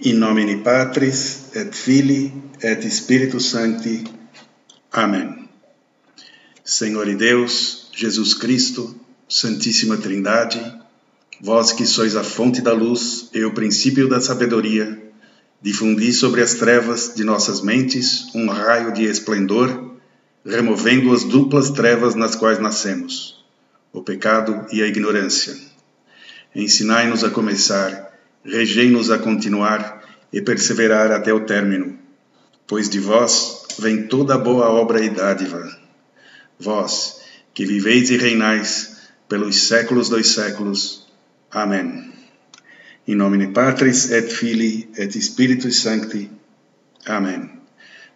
In nomine Patris et Filii et Spiritus Sancti. Amém. Senhor e Deus, Jesus Cristo, Santíssima Trindade, vós que sois a fonte da luz e o princípio da sabedoria, difundi sobre as trevas de nossas mentes um raio de esplendor, removendo as duplas trevas nas quais nascemos, o pecado e a ignorância. Ensinai-nos a começar regei-nos a continuar e perseverar até o término, pois de vós vem toda boa obra e dádiva. Vós, que viveis e reinais pelos séculos dos séculos. Amém. In nomine Patris et Filii et Spiritus Sancti. Amém.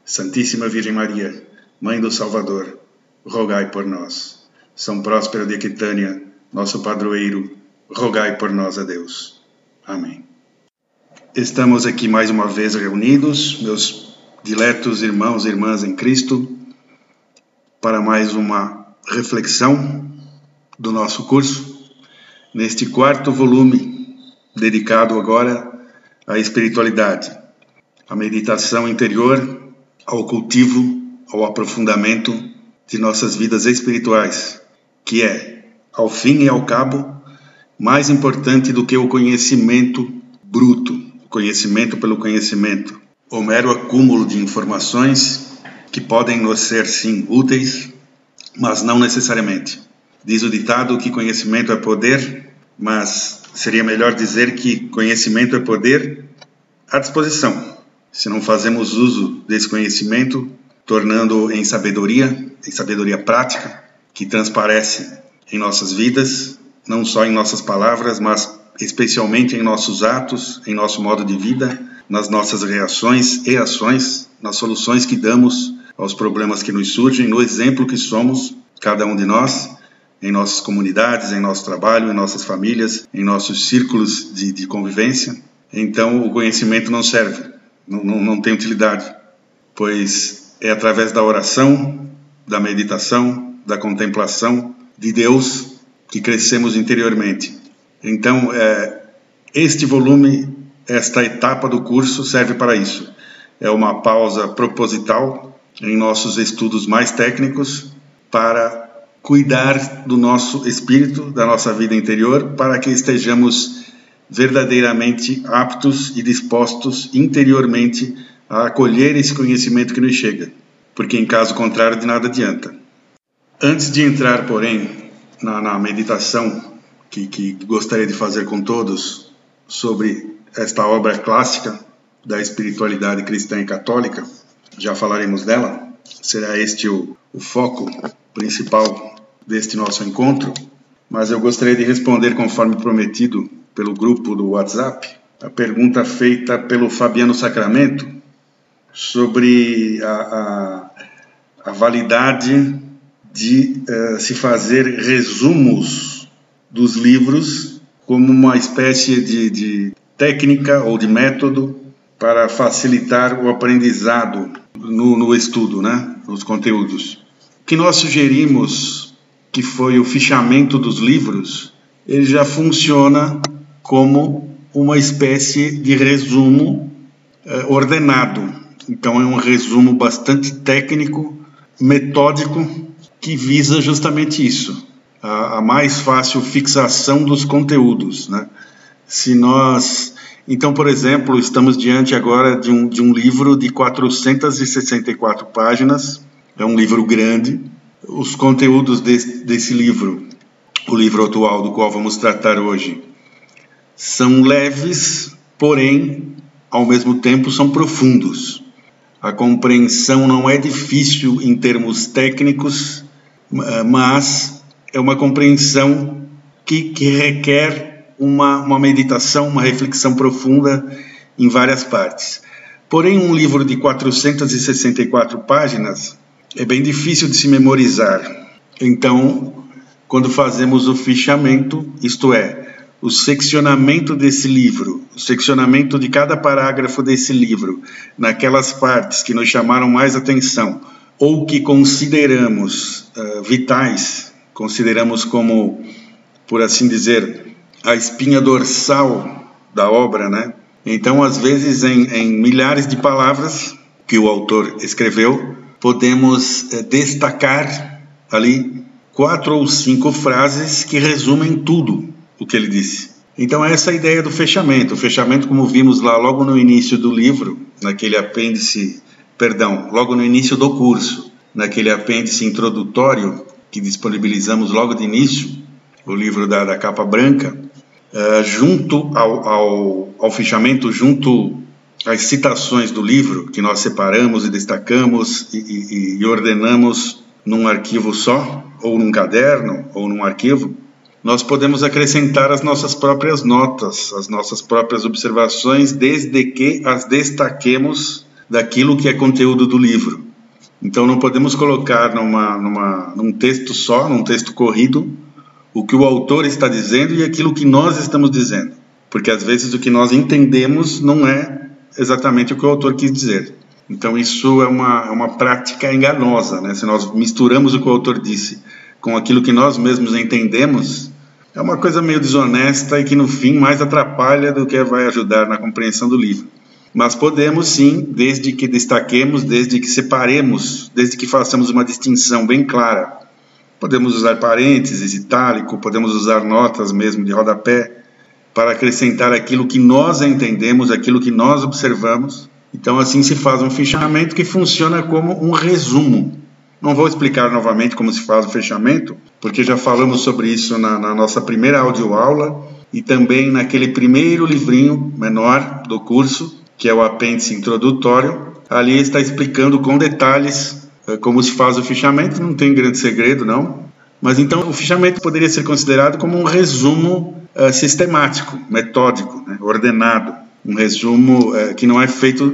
Santíssima Virgem Maria, Mãe do Salvador, rogai por nós. São Próspero de Aquitânia, nosso padroeiro, rogai por nós a Deus. Amém. Estamos aqui mais uma vez reunidos, meus diletos irmãos e irmãs em Cristo, para mais uma reflexão do nosso curso, neste quarto volume, dedicado agora à espiritualidade, à meditação interior, ao cultivo, ao aprofundamento de nossas vidas espirituais, que é, ao fim e ao cabo, mais importante do que o conhecimento bruto, conhecimento pelo conhecimento, o mero acúmulo de informações que podem nos ser sim úteis, mas não necessariamente. Diz o ditado que conhecimento é poder, mas seria melhor dizer que conhecimento é poder à disposição. Se não fazemos uso desse conhecimento, tornando-o em sabedoria, em sabedoria prática, que transparece em nossas vidas, não só em nossas palavras, mas especialmente em nossos atos, em nosso modo de vida, nas nossas reações e ações, nas soluções que damos aos problemas que nos surgem, no exemplo que somos, cada um de nós, em nossas comunidades, em nosso trabalho, em nossas famílias, em nossos círculos de, de convivência. Então, o conhecimento não serve, não, não, não tem utilidade, pois é através da oração, da meditação, da contemplação de Deus que crescemos interiormente. Então, é, este volume, esta etapa do curso serve para isso. É uma pausa proposital em nossos estudos mais técnicos para cuidar do nosso espírito, da nossa vida interior, para que estejamos verdadeiramente aptos e dispostos interiormente a acolher esse conhecimento que nos chega, porque em caso contrário de nada adianta. Antes de entrar, porém, na, na meditação que, que gostaria de fazer com todos sobre esta obra clássica da espiritualidade cristã e católica, já falaremos dela, será este o, o foco principal deste nosso encontro, mas eu gostaria de responder, conforme prometido pelo grupo do WhatsApp, a pergunta feita pelo Fabiano Sacramento sobre a, a, a validade de uh, se fazer resumos dos livros como uma espécie de, de técnica ou de método para facilitar o aprendizado no, no estudo, né, nos conteúdos. O que nós sugerimos, que foi o fichamento dos livros, ele já funciona como uma espécie de resumo eh, ordenado. Então é um resumo bastante técnico, metódico que visa justamente isso, a, a mais fácil fixação dos conteúdos. Né? Se nós então, por exemplo, estamos diante agora de um, de um livro de 464 páginas, é um livro grande. Os conteúdos desse, livro, o livro atual do qual vamos tratar hoje, são leves, porém, ao mesmo tempo, são profundos. A compreensão não é difícil em termos técnicos, mas é uma compreensão que, que requer uma, uma meditação, uma reflexão profunda em várias partes. Porém, um livro de 464 páginas é bem difícil de se memorizar. Então, quando fazemos o fichamento, isto é, o seccionamento desse livro, o seccionamento de cada parágrafo desse livro, naquelas partes que nos chamaram mais atenção, ou que consideramos uh, vitais, consideramos como, por assim dizer, a espinha dorsal da obra, né? Então, às vezes, em, em milhares de palavras que o autor escreveu, podemos eh, destacar ali quatro ou cinco frases que resumem tudo o que ele disse. Então, essa é a ideia do fechamento. O fechamento, como vimos lá logo no início do livro, naquele apêndice, perdão, logo no início do curso, naquele apêndice introdutório que disponibilizamos logo de início, o livro da, da capa branca, uh, junto ao, ao, ao fichamento, junto às citações do livro, que nós separamos e destacamos e, e, e ordenamos num arquivo só, ou num caderno, ou num arquivo, nós podemos acrescentar as nossas próprias notas, as nossas próprias observações, desde que as destaquemos daquilo que é conteúdo do livro. Então não podemos colocar numa, numa, num texto só, num texto corrido, o que o autor está dizendo e aquilo que nós estamos dizendo. Porque às vezes o que nós entendemos não é exatamente o que o autor quis dizer. Então isso é uma, é uma prática enganosa, né? Se nós misturamos o que o autor disse com aquilo que nós mesmos entendemos, é uma coisa meio desonesta e que no fim mais atrapalha do que vai ajudar na compreensão do livro. Mas podemos sim, desde que destaquemos, desde que separemos, desde que façamos uma distinção bem clara. Podemos usar parênteses, itálico, podemos usar notas mesmo de rodapé para acrescentar aquilo que nós entendemos, aquilo que nós observamos. Então assim se faz um fechamento que funciona como um resumo. Não vou explicar novamente como se faz o fechamento, porque já falamos sobre isso na, na nossa primeira audioaula e também naquele primeiro livrinho menor do curso, que é o apêndice introdutório, ali está explicando com detalhes eh, como se faz o fichamento, não tem grande segredo não. Mas então o fichamento poderia ser considerado como um resumo uh, sistemático, metódico, né, ordenado, um resumo uh, que não é feito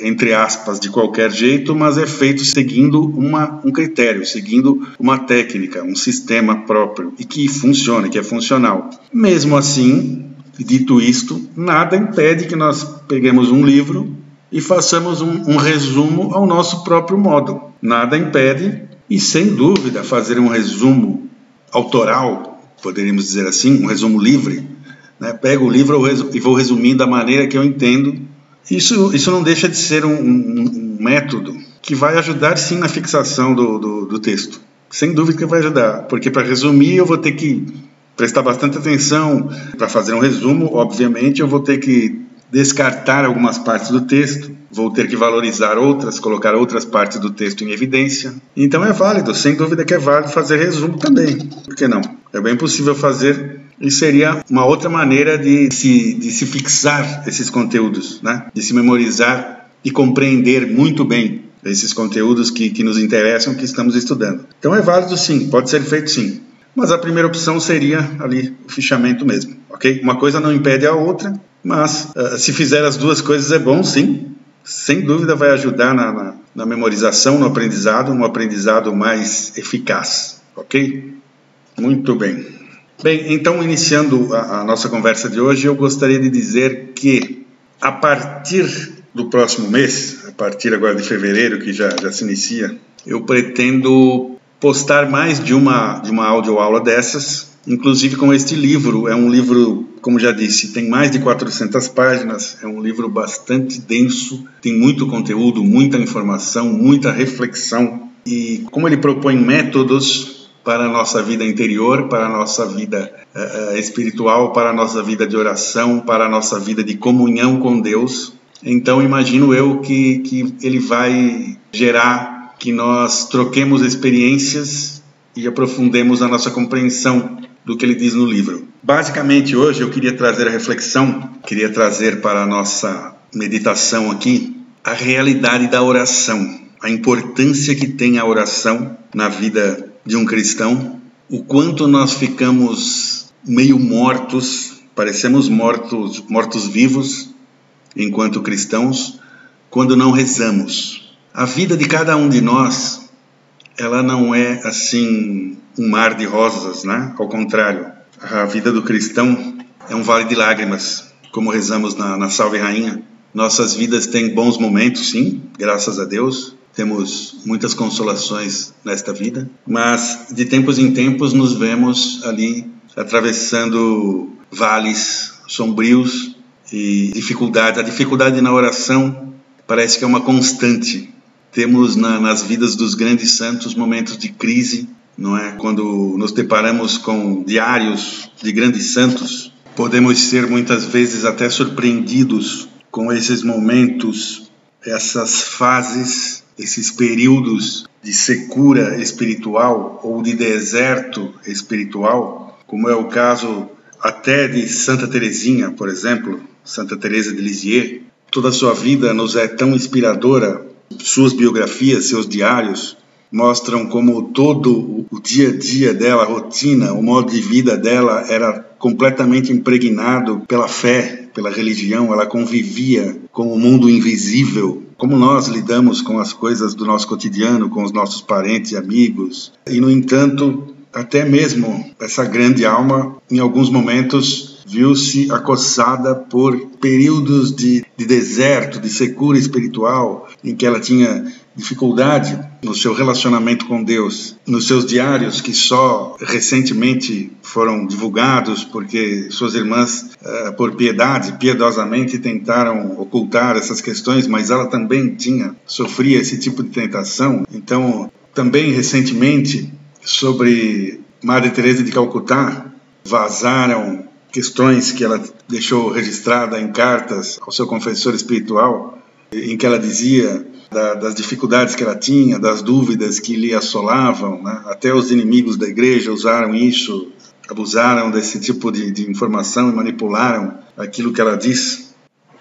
entre aspas de qualquer jeito, mas é feito seguindo uma, um critério, seguindo uma técnica, um sistema próprio e que funciona, que é funcional. Mesmo assim, Dito isto, nada impede que nós peguemos um livro e façamos um, um, resumo ao nosso próprio modo. Nada impede, e sem dúvida, fazer um resumo autoral, poderíamos dizer assim, um resumo livre. Né? Pego o livro e vou resumindo da maneira que eu entendo. Isso, isso não deixa de ser um, um, um método que vai ajudar sim na fixação do, do, do texto. Sem dúvida que vai ajudar, porque para resumir eu vou ter que prestar bastante atenção. Para fazer um resumo, obviamente, eu vou ter que descartar algumas partes do texto, vou ter que valorizar outras, colocar outras partes do texto em evidência. Então é válido, sem dúvida que é válido fazer resumo também. Por que não? É bem possível fazer e seria uma outra maneira de se, de se fixar esses conteúdos, né? de se memorizar e compreender muito bem esses conteúdos que, que nos interessam, que estamos estudando. Então é válido sim, pode ser feito sim. Mas a primeira opção seria ali o fichamento mesmo, ok? Uma coisa não impede a outra, mas uh, se fizer as duas coisas é bom, sim. Sem dúvida vai ajudar na, na, na memorização, no aprendizado, um aprendizado mais eficaz, ok? Muito bem. Bem, então iniciando a, a nossa conversa de hoje, eu gostaria de dizer que a partir do próximo mês, a partir agora de fevereiro, que já, já se inicia, eu pretendo postar mais de uma, de uma audioaula dessas, inclusive com este livro. É um livro, como já disse, tem mais de 400 páginas, é um livro bastante denso, tem muito conteúdo, muita informação, muita reflexão. E como ele propõe métodos para a nossa vida interior, para a nossa vida uh, espiritual, para a nossa vida de oração, para a nossa vida de comunhão com Deus. Então, imagino eu que, que ele vai gerar que nós troquemos experiências e aprofundemos a nossa compreensão do que ele diz no livro. Basicamente, hoje eu queria trazer a reflexão, queria trazer para a nossa meditação aqui a realidade da oração, a importância que tem a oração na vida de um cristão, o quanto nós ficamos meio mortos, parecemos mortos, mortos vivos enquanto cristãos, quando não rezamos, a vida de cada um de nós, ela não é assim um mar de rosas, né? Ao contrário, a vida do cristão é um vale de lágrimas, como rezamos na, na Salve Rainha. Nossas vidas têm bons momentos, sim, graças a Deus. Temos muitas consolações nesta vida, mas de tempos em tempos nos vemos ali atravessando vales sombrios e dificuldade. A dificuldade na oração parece que é uma constante. Temos na, nas vidas dos grandes santos momentos de crise, não é? Quando nos deparamos com diários de grandes santos, podemos ser muitas vezes até surpreendidos com esses momentos, essas fases, esses períodos de secura espiritual ou de deserto espiritual, como é o caso até de Santa Teresinha, por exemplo, Santa Teresa de Lisieux. Toda a sua vida nos é tão inspiradora, suas biografias, seus diários mostram como todo o dia a dia dela, a rotina, o modo de vida dela era completamente impregnado pela fé, pela religião, ela convivia com o mundo invisível, como nós lidamos com as coisas do nosso cotidiano, com os nossos parentes e amigos. E, no entanto, até mesmo essa grande alma, em alguns momentos, viu-se acossada por períodos de, de deserto, de secura espiritual, em que ela tinha dificuldade no seu relacionamento com Deus, nos seus diários que só recentemente foram divulgados porque suas irmãs, uh, por piedade, piedosamente tentaram ocultar essas questões, mas ela também tinha sofria esse tipo de tentação. Então, também recentemente sobre Madre Teresa de Calcutá vazaram questões que ela deixou registrada em cartas ao seu confessor espiritual, em que ela dizia da, das dificuldades que ela tinha, das dúvidas que lhe assolavam. Né? Até os inimigos da igreja usaram isso, abusaram desse tipo de, de informação e manipularam aquilo que ela diz,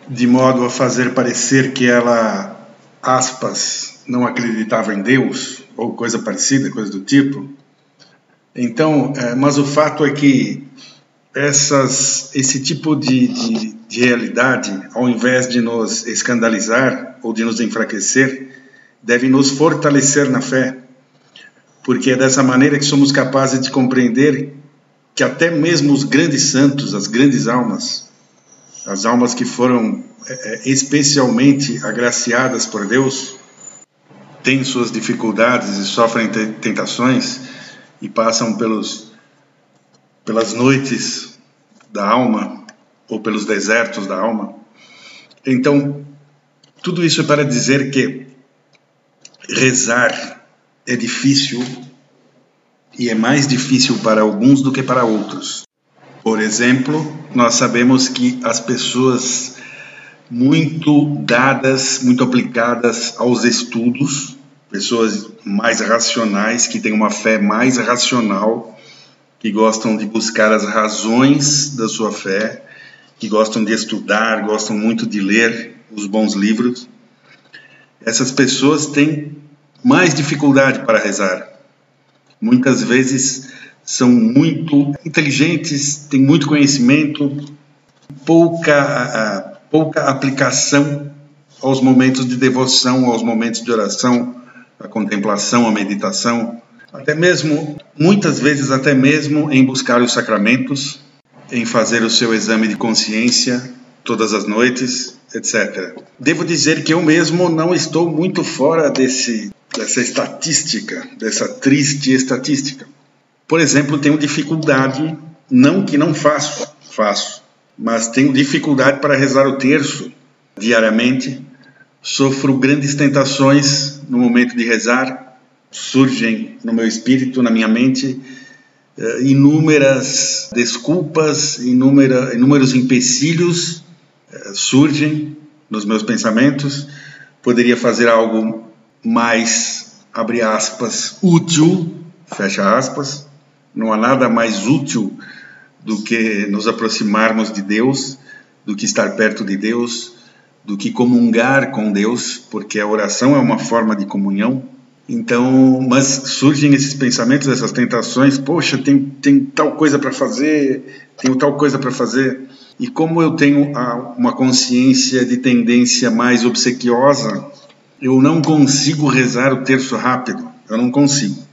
de modo a fazer parecer que ela, aspas, não acreditava em Deus, ou coisa parecida, coisa do tipo. Então, é, mas o fato é que essas, esse tipo de, de, de, realidade, ao invés de nos escandalizar ou de nos enfraquecer, deve nos fortalecer na fé, porque é dessa maneira que somos capazes de compreender que até mesmo os grandes santos, as grandes almas, as almas que foram é, é especialmente agraciadas por Deus, têm suas dificuldades e sofrem tentações e passam pelos pelas noites da alma ou pelos desertos da alma. Então, tudo isso é para dizer que rezar é difícil e é mais difícil para alguns do que para outros. Por exemplo, nós sabemos que as pessoas muito dadas, muito aplicadas aos estudos, pessoas mais racionais, que têm uma fé mais racional, que gostam de buscar as razões da sua fé, que gostam de estudar, gostam muito de ler os bons livros. Essas pessoas têm mais dificuldade para rezar. Muitas vezes são muito inteligentes, têm muito conhecimento, pouca, pouca aplicação aos momentos de devoção, aos momentos de oração, a contemplação, a meditação até mesmo, muitas vezes, até mesmo em buscar os sacramentos, em fazer o seu exame de consciência todas as noites, etc. Devo dizer que eu mesmo não estou muito fora desse, dessa estatística, dessa triste estatística. Por exemplo, tenho dificuldade, não que não faço, faço, mas tenho dificuldade para rezar o terço diariamente. Sofro grandes tentações no momento de rezar, surgem no meu espírito, na minha mente, uh, inúmeras desculpas, inúmera, inúmeros empecilhos uh, surgem nos meus pensamentos. Poderia fazer algo mais, abre aspas, útil, fecha aspas. Não há nada mais útil do que nos aproximarmos de Deus, do que estar perto de Deus, do que comungar com Deus, porque a oração é uma forma de comunhão então, mas surgem esses pensamentos, essas tentações, poxa, tem, tem tal coisa para fazer, tenho tal coisa para fazer. E como eu tenho uma consciência de tendência mais obsequiosa, eu não consigo rezar o terço rápido, eu não consigo.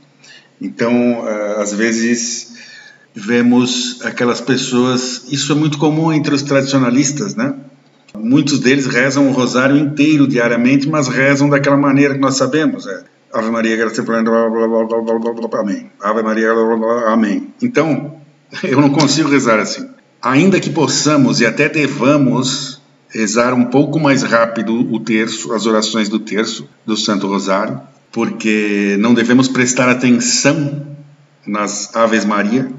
Então, às vezes vemos aquelas pessoas, isso é muito comum entre os tradicionalistas, né? Muitos deles rezam o rosário inteiro diariamente, mas rezam daquela maneira que nós sabemos, é Ave Maria, graça plena, amém. Ave Maria, amém. Então, eu não consigo rezar assim. ainda que possamos e até devamos rezar um pouco mais rápido o terço, as orações do terço do Santo Rosário, porque não devemos prestar atenção nas Aves Maria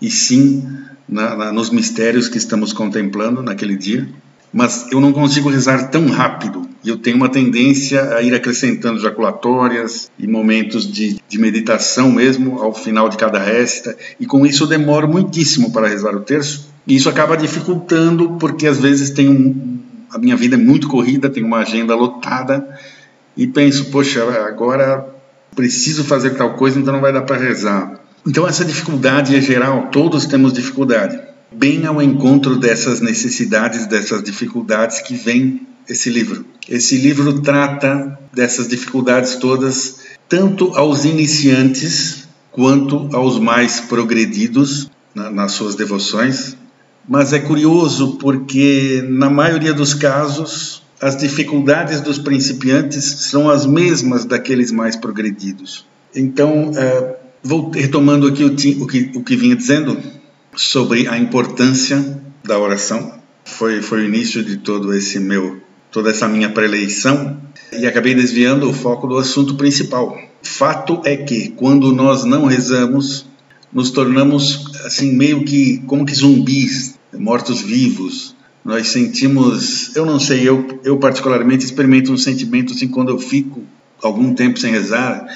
e sim na, na, nos mistérios que estamos contemplando naquele dia. Mas eu não consigo rezar tão rápido. Eu tenho uma tendência a ir acrescentando jaculatórias e momentos de, de meditação mesmo ao final de cada resta, e com isso eu demoro muitíssimo para rezar o terço. E isso acaba dificultando, porque às vezes tem um, a minha vida é muito corrida, tenho uma agenda lotada e penso, poxa, agora preciso fazer tal coisa, então não vai dar para rezar. Então essa dificuldade é geral, todos temos dificuldade. Bem ao encontro dessas necessidades, dessas dificuldades que vem esse livro. Esse livro trata dessas dificuldades todas, tanto aos iniciantes quanto aos mais progredidos na, nas suas devoções. Mas é curioso porque, na maioria dos casos, as dificuldades dos principiantes são as mesmas daqueles mais progredidos. Então, é, Vou retomando aqui o, o, que, o que vinha dizendo sobre a importância da oração. Foi, foi o início de todo esse meu, toda essa minha preleição e acabei desviando o foco do assunto principal. Fato é que quando nós não rezamos, nos tornamos assim meio que como que zumbis, mortos vivos. Nós sentimos, eu não sei, eu, eu particularmente experimento um sentimento assim quando eu fico algum tempo sem rezar,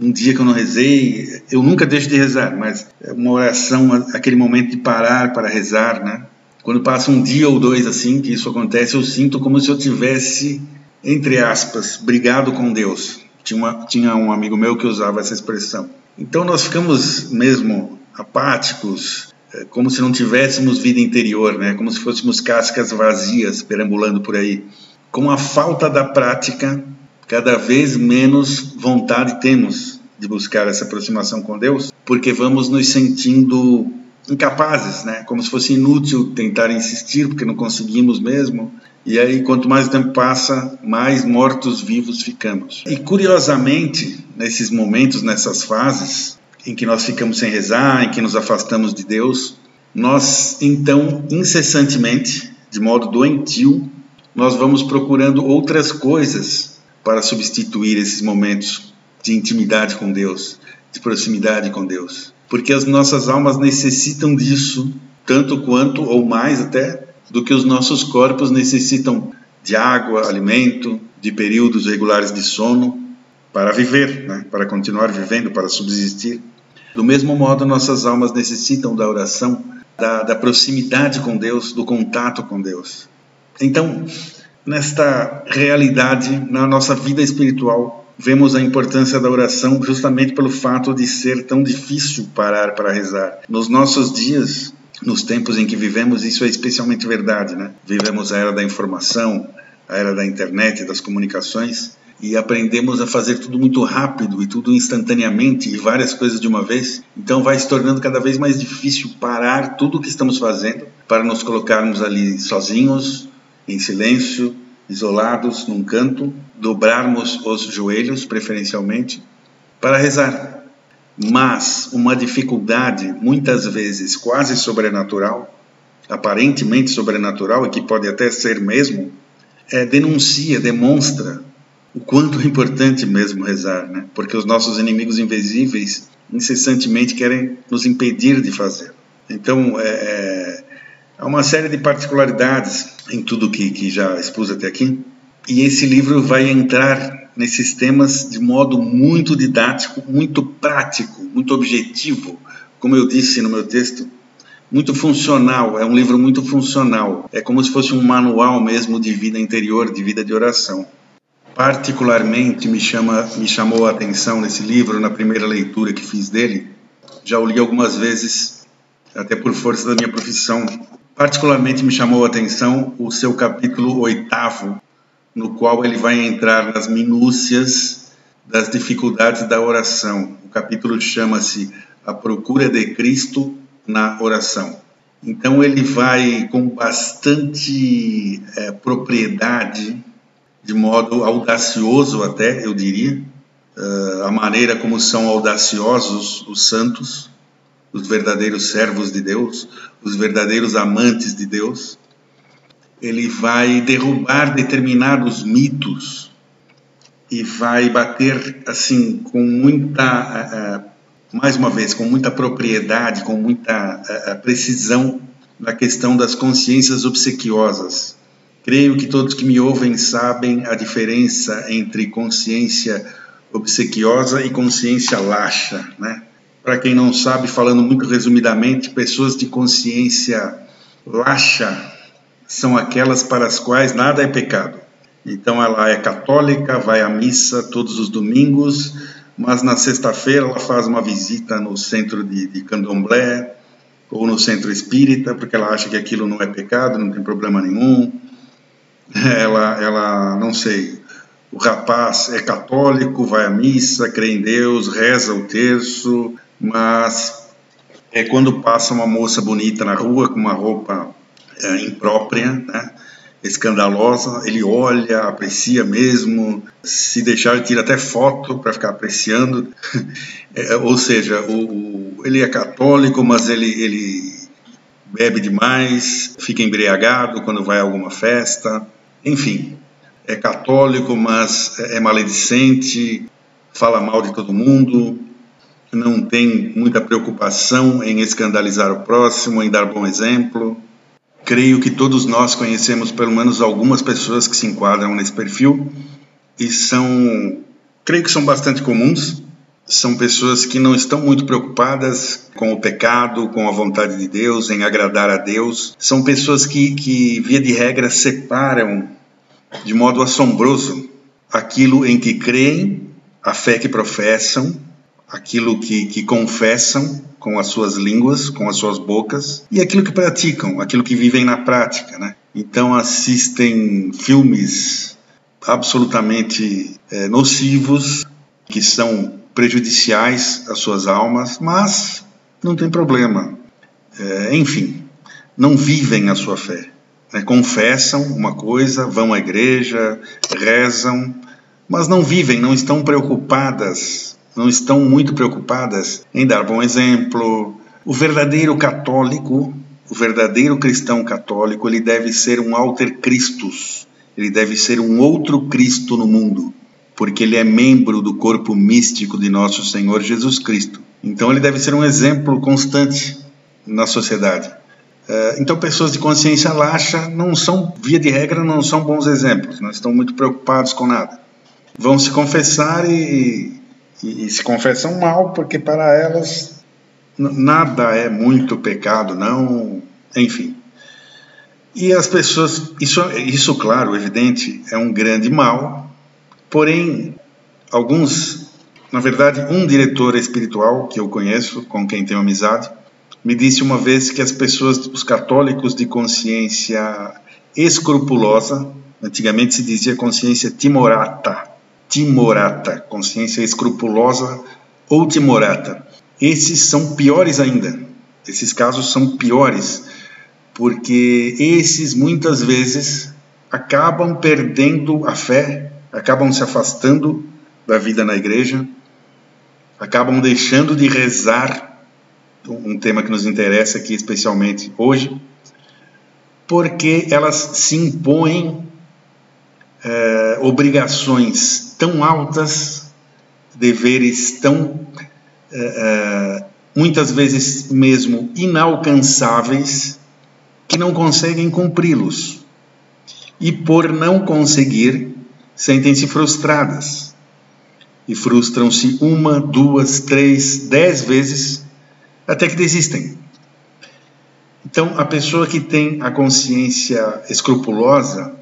um dia que eu não rezei, eu nunca deixo de rezar, mas é uma oração, aquele momento de parar para rezar, né? Quando passa um dia ou dois assim que isso acontece, eu sinto como se eu tivesse, entre aspas, brigado com Deus. Tinha, uma, tinha um amigo meu que usava essa expressão. Então nós ficamos mesmo apáticos, é, como se não tivéssemos vida interior, né? Como se fôssemos cascas vazias perambulando por aí. Com a falta da prática, cada vez menos vontade temos de buscar essa aproximação com Deus, porque vamos nos sentindo incapazes, né? Como se fosse inútil tentar insistir, porque não conseguimos mesmo. E aí, quanto mais o tempo passa, mais mortos-vivos ficamos. E curiosamente, nesses momentos, nessas fases em que nós ficamos sem rezar, em que nos afastamos de Deus, nós então incessantemente, de modo doentio, nós vamos procurando outras coisas para substituir esses momentos de intimidade com Deus, de proximidade com Deus. Porque as nossas almas necessitam disso tanto quanto ou mais até do que os nossos corpos necessitam de água, alimento, de períodos regulares de sono para viver, né? para continuar vivendo, para subsistir. Do mesmo modo, nossas almas necessitam da oração, da, da proximidade com Deus, do contato com Deus. Então, nesta realidade na nossa vida espiritual. Vemos a importância da oração justamente pelo fato de ser tão difícil parar para rezar. Nos nossos dias, nos tempos em que vivemos, isso é especialmente verdade, né? Vivemos a era da informação, a era da internet, das comunicações, e aprendemos a fazer tudo muito rápido e tudo instantaneamente e várias coisas de uma vez. Então vai se tornando cada vez mais difícil parar tudo o que estamos fazendo para nos colocarmos ali sozinhos, em silêncio, isolados num canto, dobrarmos os joelhos, preferencialmente, para rezar. Mas uma dificuldade, muitas vezes quase sobrenatural, aparentemente sobrenatural, e que pode até ser mesmo, é, denuncia, demonstra o quanto é importante mesmo rezar, né? porque os nossos inimigos invisíveis incessantemente querem nos impedir de fazer. Então, é, é Há uma série de particularidades em tudo que, que já expus até aqui, e esse livro vai entrar nesses temas de modo muito didático, muito prático, muito objetivo, como eu disse no meu texto, muito funcional, é um livro muito funcional, é como se fosse um manual mesmo de vida interior, de vida de oração. Particularmente me, chama, me chamou a atenção nesse livro, na primeira leitura que fiz dele, já o li algumas vezes, até por força da minha profissão, Particularmente me chamou a atenção o seu capítulo oitavo, no qual ele vai entrar nas minúcias das dificuldades da oração. O capítulo chama-se A Procura de Cristo na Oração. Então ele vai com bastante é, propriedade, de modo audacioso até, eu diria, uh, a maneira como são audaciosos os santos, os verdadeiros servos de Deus, os verdadeiros amantes de Deus. Ele vai derrubar determinados mitos e vai bater assim com muita, mais uma vez, com muita propriedade, com muita precisão na questão das consciências obsequiosas. Creio que todos que me ouvem sabem a diferença entre consciência obsequiosa e consciência laxa, né? Para quem não sabe, falando muito resumidamente, pessoas de consciência laxa são aquelas para as quais nada é pecado. Então ela é católica, vai à missa todos os domingos, mas na sexta-feira ela faz uma visita no centro de, de candomblé ou no centro espírita, porque ela acha que aquilo não é pecado, não tem problema nenhum. Ela, ela não sei, o rapaz é católico, vai à missa, crê em Deus, reza o terço, mas é quando passa uma moça bonita na rua com uma roupa é, imprópria, né? escandalosa, ele olha, aprecia mesmo, se deixar ele tira até foto para ficar apreciando, é, ou seja, o, o, ele é católico, mas ele, ele bebe demais, fica embriagado quando vai a alguma festa, enfim, é católico, mas é maledicente, fala mal de todo mundo, não tem muita preocupação em escandalizar o próximo, em dar bom exemplo. Creio que todos nós conhecemos pelo menos algumas pessoas que se enquadram nesse perfil e são, creio que são bastante comuns. São pessoas que não estão muito preocupadas com o pecado, com a vontade de Deus, em agradar a Deus. São pessoas que, que via de regra, separam de modo assombroso aquilo em que creem, a fé que professam, aquilo que, que confessam com as suas línguas, com as suas bocas, e aquilo que praticam, aquilo que vivem na prática. Né? Então assistem filmes absolutamente é, nocivos, que são prejudiciais às suas almas, mas não tem problema. É, enfim, não vivem a sua fé. Né? Confessam uma coisa, vão à igreja, rezam, mas não vivem, não estão preocupadas não estão muito preocupadas em dar bom exemplo. O verdadeiro católico, o verdadeiro cristão católico, ele deve ser um alter Christus, ele deve ser um outro Cristo no mundo, porque ele é membro do corpo místico de nosso Senhor Jesus Cristo. Então ele deve ser um exemplo constante na sociedade. Eh, então, pessoas de consciência laxa não são, via de regra, não são bons exemplos, não estão muito preocupados com nada. Vão se confessar e e, e se confessam mal, porque para elas nada é muito pecado, não, enfim. E as pessoas, isso, isso claro, evidente, é um grande mal, porém, alguns, na verdade, um diretor espiritual que eu conheço, com quem tenho amizade, me disse uma vez que as pessoas, os católicos de consciência escrupulosa, antigamente se dizia consciência timorata, timorata, consciência escrupulosa ou timorata. Esses são piores ainda. Esses casos são piores, porque esses muitas vezes acabam perdendo a fé, acabam se afastando da vida na igreja, acabam deixando de rezar, um tema que nos interessa aqui especialmente hoje, porque elas se impõem eh, obrigações tão altas, deveres tão eh, eh, muitas vezes mesmo inalcançáveis que não conseguem cumpri-los. E por não conseguir, sentem-se frustradas. E frustram-se uma, duas, três, dez vezes até que desistem. Então, a pessoa que tem a consciência escrupulosa,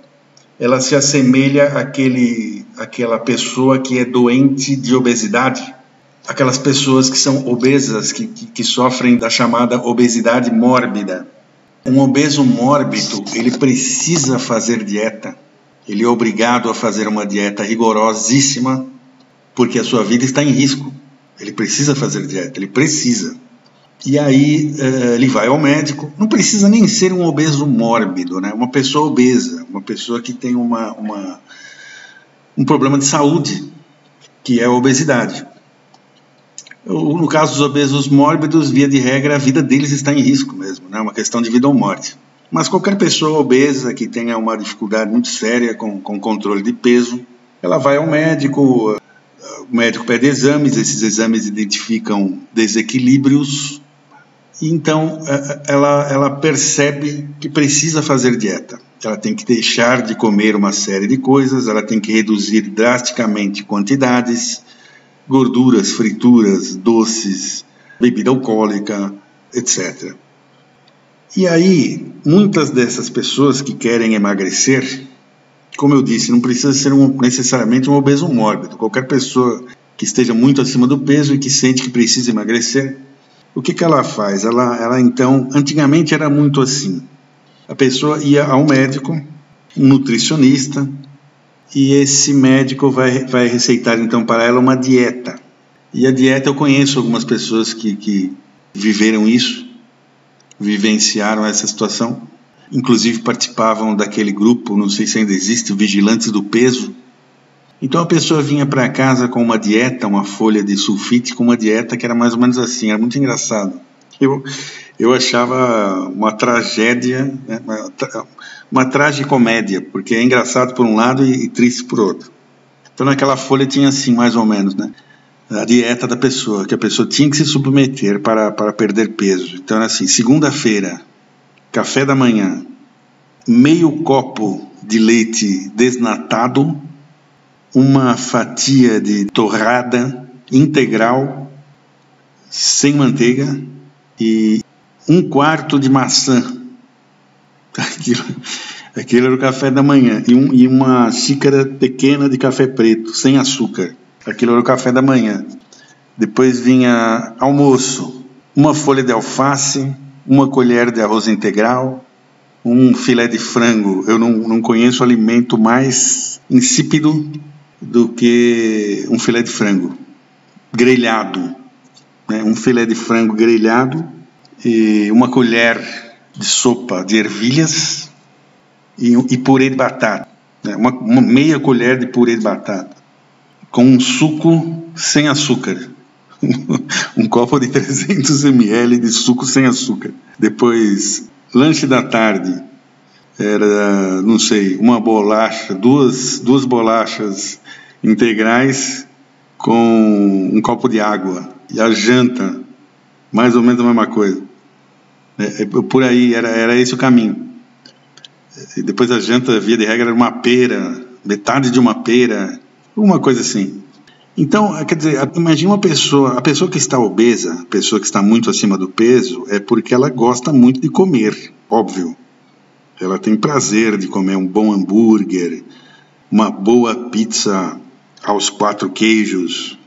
ela se assemelha àquele, àquela pessoa que é doente de obesidade, aquelas pessoas que são obesas, que, que, que sofrem da chamada obesidade mórbida. Um obeso mórbido, ele precisa fazer dieta, ele é obrigado a fazer uma dieta rigorosíssima, porque a sua vida está em risco. Ele precisa fazer dieta, ele precisa. E aí uh, ele vai ao médico. Não precisa nem ser um obeso mórbido, né? Uma pessoa obesa, uma pessoa que tem uma, uma um problema de saúde, que é a obesidade. No caso dos obesos mórbidos, via de regra, a vida deles está em risco mesmo, né? É uma questão de vida ou morte. Mas qualquer pessoa obesa que tenha uma dificuldade muito séria com, com controle de peso, ela vai ao médico, o médico pede exames, esses exames identificam desequilíbrios, e então é, é, ela, ela percebe que precisa fazer dieta. Ela tem que deixar de comer uma série de coisas, ela tem que reduzir drasticamente quantidades, gorduras, frituras, doces, bebida alcoólica, etc. E aí, muitas dessas pessoas que querem emagrecer, como eu disse, não precisa ser um, necessariamente um obeso mórbido. Qualquer pessoa que esteja muito acima do peso e que sente que precisa emagrecer, o que, que ela faz? Ela, ela então, antigamente era muito assim. A pessoa ia ao médico, um nutricionista, e esse médico vai, vai receitar então para ela uma dieta. E a dieta, eu conheço algumas pessoas que, que viveram isso, vivenciaram essa situação, inclusive participavam daquele grupo, não sei se ainda existe, Vigilantes do Peso. Então a pessoa vinha para casa com uma dieta, uma folha de sulfite com uma dieta que era mais ou menos assim, era muito engraçado. Eu, eu achava uma tragédia, né, uma, uma tragicomédia, porque é engraçado por um lado e, e triste por outro. Então naquela folha tinha assim, mais ou menos, né? a dieta da pessoa, que a pessoa tinha que se submeter para, para perder peso. Então era assim, segunda-feira, café da manhã, meio copo de leite desnatado, uma fatia de torrada integral, sem manteiga, e um quarto de maçã. Aquilo, aquilo era o café da manhã. E, um, e uma xícara pequena de café preto, sem açúcar. Aquilo era o café da manhã. Depois vinha almoço, uma folha de alface, uma colher de arroz integral, um filé de frango. Eu não, não conheço alimento mais insípido do que um filé de frango grelhado. Né? Um filé de frango grelhado e uma colher de sopa de ervilhas e, e purê de batata. Né? Uma, uma meia colher de purê de batata com um suco sem açúcar. um copo de 300 ml de suco sem açúcar. Depois, lanche da tarde, era, não sei, uma bolacha, duas, duas bolachas integrais com um copo de água. E a janta, mais ou menos a mesma coisa. É, é, por aí, era, era esse o caminho. E depois a janta, via de regra, era uma pera, metade de uma pera, uma coisa assim. Então, quer dizer, imagine uma pessoa, a pessoa que está obesa, a pessoa que está muito acima do peso, é porque ela gosta muito de comer, óbvio. Ela tem prazer de comer um bom hambúrguer, uma boa pizza aos quatro queijos,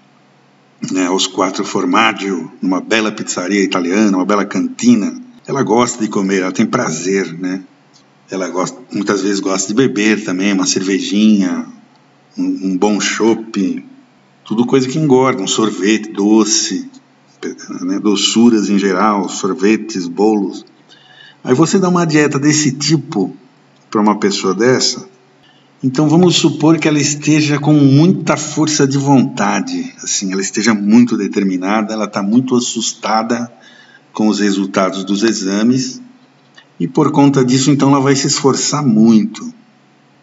né, aos quatro formaggio, numa bela pizzaria italiana, uma bela cantina. Ela gosta de comer, ela tem prazer, né? Ela gosta, muitas vezes gosta de beber também, uma cervejinha, um, um bom chopp, tudo coisa que engorda, um sorvete doce, né, doçuras em geral, sorvetes, bolos. Aí você dá uma dieta desse tipo para uma pessoa dessa, então vamos supor que ela esteja com muita força de vontade, assim, ela esteja muito determinada, ela está muito assustada com os resultados dos exames e por conta disso então ela vai se esforçar muito.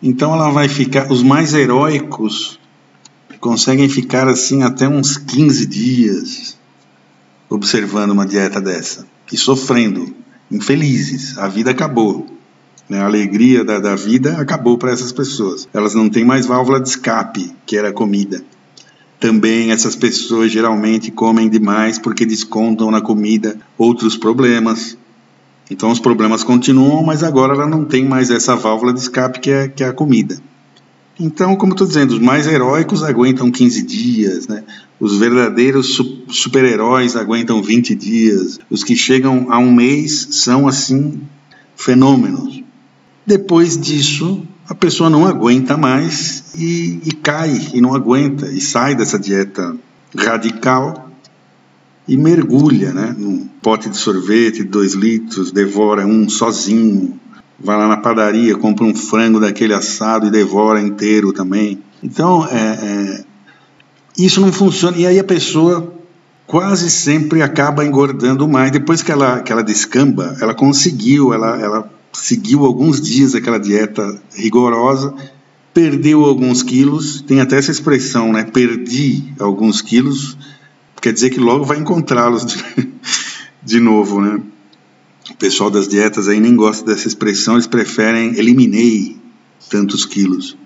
Então ela vai ficar, os mais heróicos conseguem ficar assim até uns 15 dias observando uma dieta dessa e sofrendo, infelizes. A vida acabou. Né? A alegria da, da vida acabou para essas pessoas. Elas não têm mais válvula de escape, que era a comida. Também essas pessoas geralmente comem demais porque descontam na comida outros problemas, então os problemas continuam, mas agora ela não tem mais essa válvula de escape que é, que é a comida. Então, como estou dizendo, os mais heróicos aguentam 15 dias, né? os verdadeiros super-heróis aguentam 20 dias, os que chegam a um mês são, assim, fenômenos. Depois disso, a pessoa não aguenta mais e, e cai, e não aguenta, e sai dessa dieta radical e mergulha né, num pote de sorvete, dois litros, devora um sozinho, vai lá na padaria, compra um frango daquele assado e devora inteiro também. Então, é, é, isso não funciona. E aí a pessoa, quase sempre acaba engordando mais. Depois que ela, que ela descamba, ela conseguiu, ela, ela seguiu alguns dias aquela dieta rigorosa, perdeu alguns quilos, tem até essa expressão, né? Perdi alguns quilos, quer dizer que logo vai encontrá-los de, de novo, né? O pessoal das dietas aí nem gosta dessa expressão, eles preferem eliminei tantos quilos.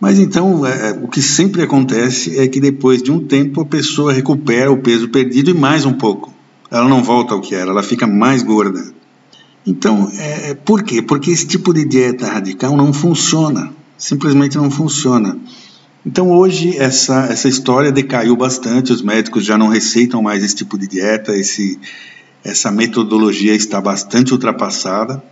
Mas então, é, é, o que sempre acontece é que depois de um tempo a pessoa recupera o peso perdido e mais um pouco. Ela não volta ao que era, ela fica mais gorda. Então, é, é, por quê? Porque esse tipo de dieta radical não funciona, simplesmente não funciona. Então, hoje, essa, essa história decaiu bastante, os médicos já não receitam mais esse tipo de dieta, esse, essa metodologia está bastante ultrapassada.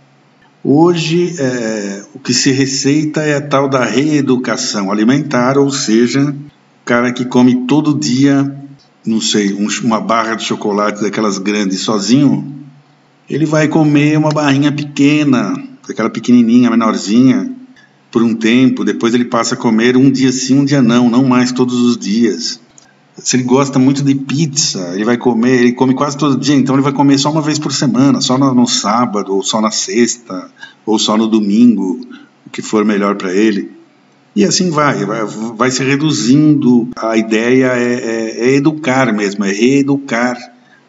Hoje, é, o que se receita é a tal da reeducação alimentar, ou seja, o cara que come todo dia, não sei, um, uma barra de chocolate daquelas grandes sozinho, ele vai comer uma barrinha pequena, aquela pequenininha, menorzinha, por um tempo, depois ele passa a comer um dia sim, um dia não, não mais todos os dias se ele gosta muito de pizza, ele vai comer, ele come quase todo dia, então ele vai comer só uma vez por semana, só no, no sábado, ou só na sexta, ou só no domingo, o que for melhor para ele. E assim vai, vai, vai, se reduzindo. A ideia é, é, é educar mesmo, é reeducar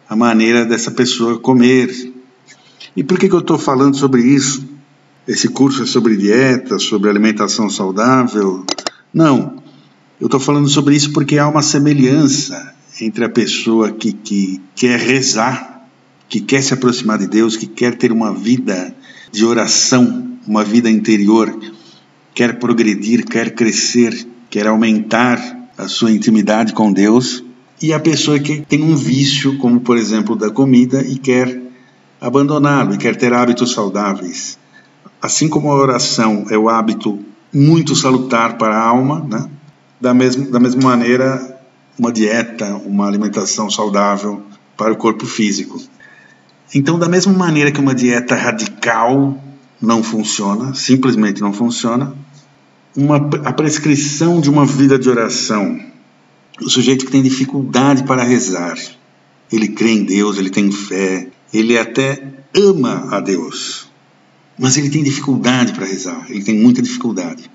a maneira dessa pessoa comer. E por que, que eu estou falando sobre isso? Esse curso é sobre dieta, sobre alimentação saudável? Não. Eu estou falando sobre isso porque há uma semelhança entre a pessoa que, que quer rezar, que quer se aproximar de Deus, que quer ter uma vida de oração, uma vida interior, quer progredir, quer crescer, quer aumentar a sua intimidade com Deus, e a pessoa que tem um vício, como por exemplo da comida, e quer abandoná-lo, e quer ter hábitos saudáveis. Assim como a oração é o hábito muito salutar para a alma, né? Da mesma, da mesma maneira, uma dieta, uma alimentação saudável para o corpo físico. Então, da mesma maneira que uma dieta radical não funciona, simplesmente não funciona, uma, a prescrição de uma vida de oração, o sujeito que tem dificuldade para rezar, ele crê em Deus, ele tem fé, ele até ama a Deus, mas ele tem dificuldade para rezar, ele tem muita dificuldade.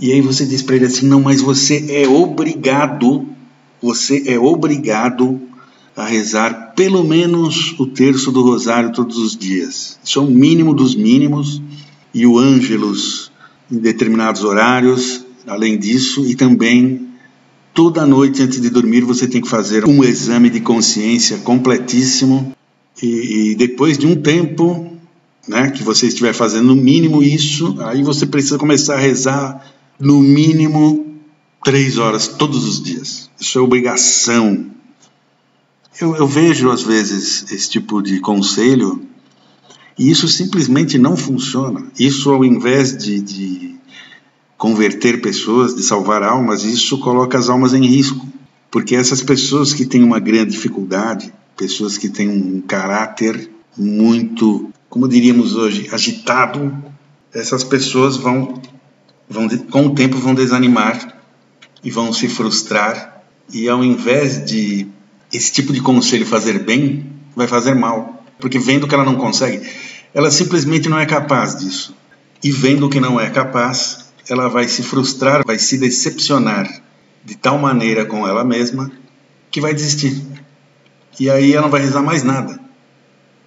E aí você diz para ele assim: não, mas você é obrigado, você é obrigado a rezar pelo menos o terço do rosário todos os dias. Isso é o mínimo dos mínimos. E o Ângelus em determinados horários, além disso, e também toda noite antes de dormir você tem que fazer um exame de consciência completíssimo. E, e depois de um tempo né, que você estiver fazendo no mínimo isso, aí você precisa começar a rezar no mínimo três horas todos os dias. Isso é obrigação. Eu, eu, vejo às vezes esse tipo de conselho e isso simplesmente não funciona. Isso, ao invés de, de converter pessoas, de salvar almas, isso coloca as almas em risco. Porque essas pessoas que têm uma grande dificuldade, pessoas que têm um caráter muito, como diríamos hoje, agitado, essas pessoas vão vão, com o tempo vão desanimar e vão se frustrar e ao invés de esse tipo de conselho fazer bem, vai fazer mal, porque vendo que ela não consegue, ela simplesmente não é capaz disso. E vendo que não é capaz, ela vai se frustrar, vai se decepcionar de tal maneira com ela mesma que vai desistir. E aí ela não vai rezar mais nada.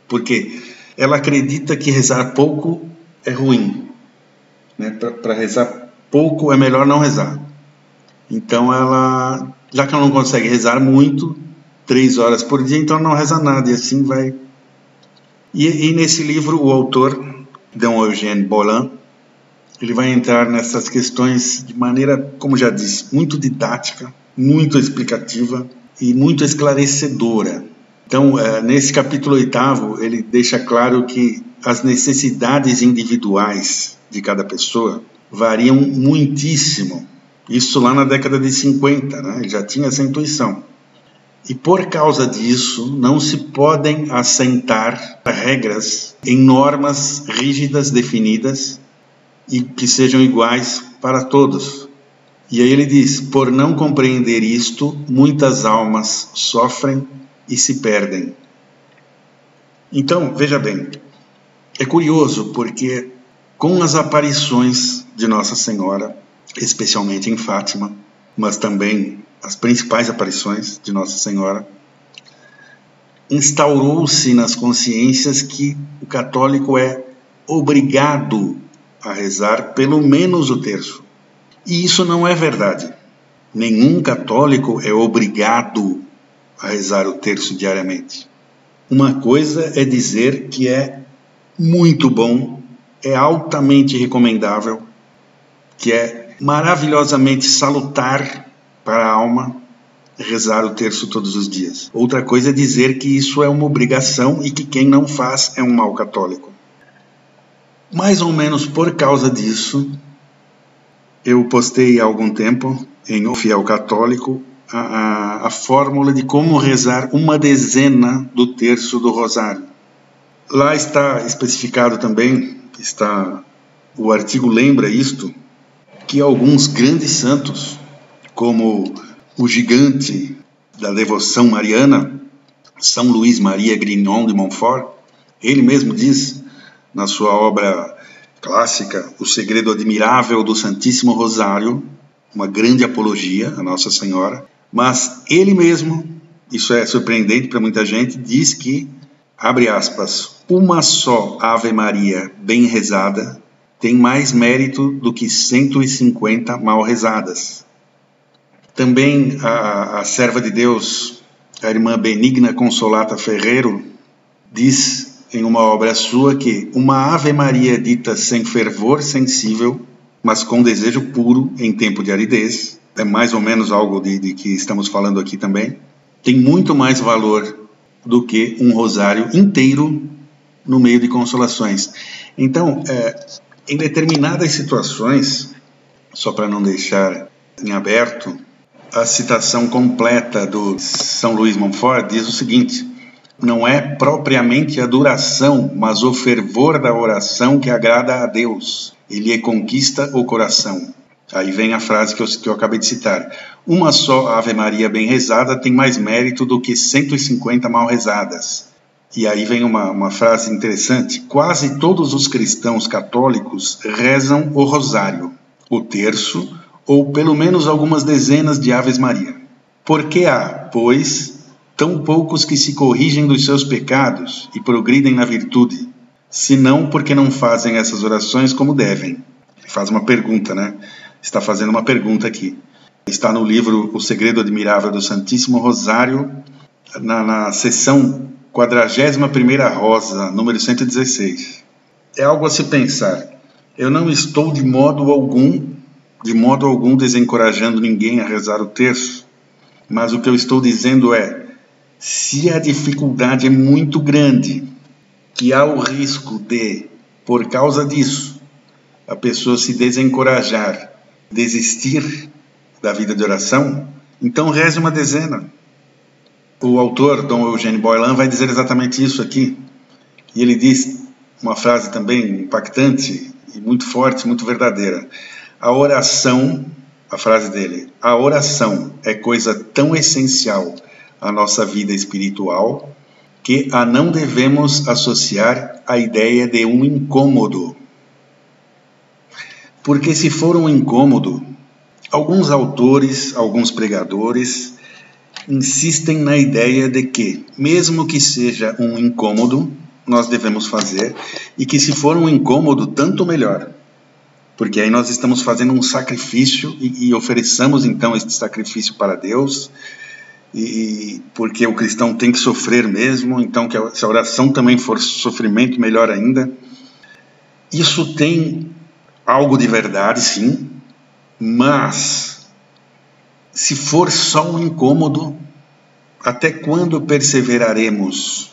Porque ela acredita que rezar pouco é ruim. Né? Para rezar pouco é melhor não rezar. Então ela, já que ela não consegue rezar muito, três horas por dia, então não reza nada e assim vai. E, e nesse livro o autor, Dom Eugène Bolin, ele vai entrar nessas questões de maneira, como já disse, muito didática, muito explicativa e muito esclarecedora. Então, é, nesse capítulo oitavo, ele deixa claro que as necessidades individuais de cada pessoa variam muitíssimo. Isso lá na década de 50, né? ele já tinha essa intuição. E por causa disso, não se podem assentar regras em normas rígidas definidas e que sejam iguais para todos. E aí ele diz: por não compreender isto, muitas almas sofrem e se perdem. Então, veja bem, é curioso porque com as aparições de Nossa Senhora, especialmente em Fátima, mas também as principais aparições de Nossa Senhora, instaurou-se nas consciências que o católico é obrigado a rezar pelo menos o terço. E isso não é verdade. Nenhum católico é obrigado a rezar o terço diariamente. Uma coisa é dizer que é muito bom, é altamente recomendável, que é maravilhosamente salutar para a alma rezar o terço todos os dias. Outra coisa é dizer que isso é uma obrigação e que quem não faz é um mau católico. Mais ou menos por causa disso, eu postei há algum tempo em O Fiel Católico a, a, a fórmula de como rezar uma dezena do terço do Rosário. Lá está especificado também, está o artigo lembra isto, que alguns grandes santos, como o gigante da devoção mariana, São Luís Maria Grignon de Montfort, ele mesmo diz na sua obra clássica O Segredo Admirável do Santíssimo Rosário, uma grande apologia a Nossa Senhora, mas ele mesmo, isso é surpreendente para muita gente, diz que, abre aspas, uma só Ave Maria bem rezada tem mais mérito do que 150 mal rezadas. Também a, a serva de Deus, a irmã Benigna Consolata Ferreiro, diz em uma obra sua que uma Ave Maria dita sem fervor sensível, mas com desejo puro em tempo de aridez, é mais ou menos algo de, de que estamos falando aqui também, tem muito mais valor do que um rosário inteiro no meio de consolações. Então, é, em determinadas situações, só para não deixar em aberto, a citação completa do São Luís Montfort diz o seguinte: não é propriamente a duração, mas o fervor da oração que agrada a Deus. Ele conquista o coração. Aí vem a frase que eu, que eu acabei de citar. Uma só Ave Maria bem rezada tem mais mérito do que 150 mal rezadas. E aí vem uma, uma frase interessante. Quase todos os cristãos católicos rezam o rosário, o terço, ou pelo menos algumas dezenas de Aves Maria. Por que há, pois, tão poucos que se corrigem dos seus pecados e progridem na virtude, senão porque não fazem essas orações como devem? Faz uma pergunta, né? está fazendo uma pergunta aqui. Está no livro O Segredo Admirável do Santíssimo Rosário, na, na seção 41 Rosa, número 116. É algo a se pensar. Eu não estou de modo algum, de modo algum desencorajando ninguém a rezar o terço, mas o que eu estou dizendo é, se a dificuldade é muito grande, que há o risco de, por causa disso, a pessoa se desencorajar desistir da vida de oração, então reze uma dezena. O autor, Dom Eugênio Boylan, vai dizer exatamente isso aqui. E ele diz uma frase também impactante e muito forte, muito verdadeira. A oração, a frase dele, a oração é coisa tão essencial à nossa vida espiritual que a não devemos associar à ideia de um incômodo porque se for um incômodo, alguns autores, alguns pregadores insistem na ideia de que, mesmo que seja um incômodo, nós devemos fazer e que se for um incômodo, tanto melhor. Porque aí nós estamos fazendo um sacrifício e, e então este sacrifício para Deus, e porque o cristão tem que sofrer mesmo, então que a, se a oração também for sofrimento, melhor ainda. Isso tem algo de verdade, sim, mas se for só um incômodo, até quando perseveraremos?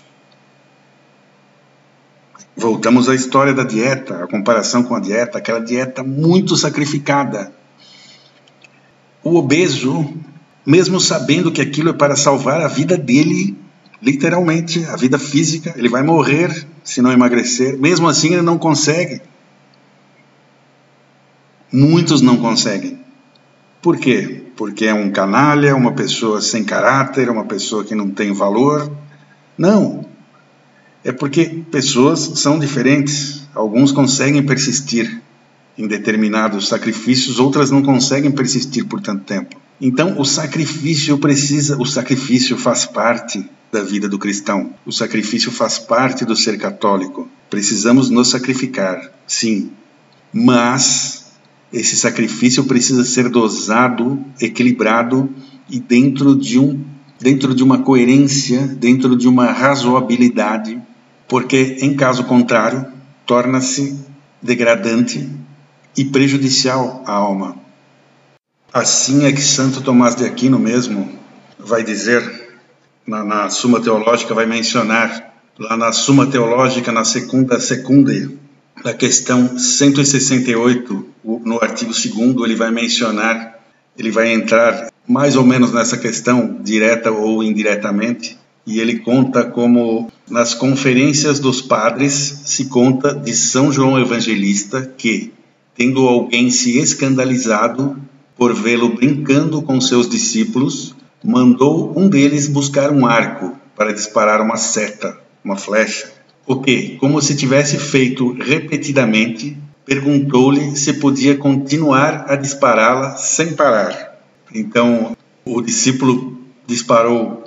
Voltamos à história da dieta, a comparação com a dieta, aquela dieta muito sacrificada. O obeso, mesmo sabendo que aquilo é para salvar a vida dele, literalmente, a vida física, ele vai morrer se não emagrecer, mesmo assim ele não consegue. Muitos não conseguem, Por quê? Porque é um canalha, uma pessoa sem caráter, uma pessoa que não tem valor. Não. É porque pessoas são diferentes. Alguns conseguem persistir em determinados sacrifícios, outras não conseguem persistir por tanto tempo. Então, o sacrifício precisa, o sacrifício faz parte da vida do cristão. O sacrifício faz parte do ser católico. Precisamos nos sacrificar, sim, mas esse sacrifício precisa ser dosado, equilibrado e dentro de um dentro de uma coerência, dentro de uma razoabilidade, porque em caso contrário, torna-se degradante e prejudicial à alma. Assim é que Santo Tomás de Aquino mesmo vai dizer na, na Suma Teológica, vai mencionar lá na Suma Teológica, na segunda secunde, na questão 168, no artigo 2 ele vai mencionar, ele vai entrar mais ou menos nessa questão, direta ou indiretamente, e ele conta como nas conferências dos padres se conta de São João Evangelista que, tendo alguém se escandalizado por vê-lo brincando com seus discípulos, mandou um deles buscar um arco para disparar uma seta, uma flecha. O que, como se tivesse feito repetidamente, perguntou-lhe se podia continuar a dispará-la sem parar. Então, o discípulo disparou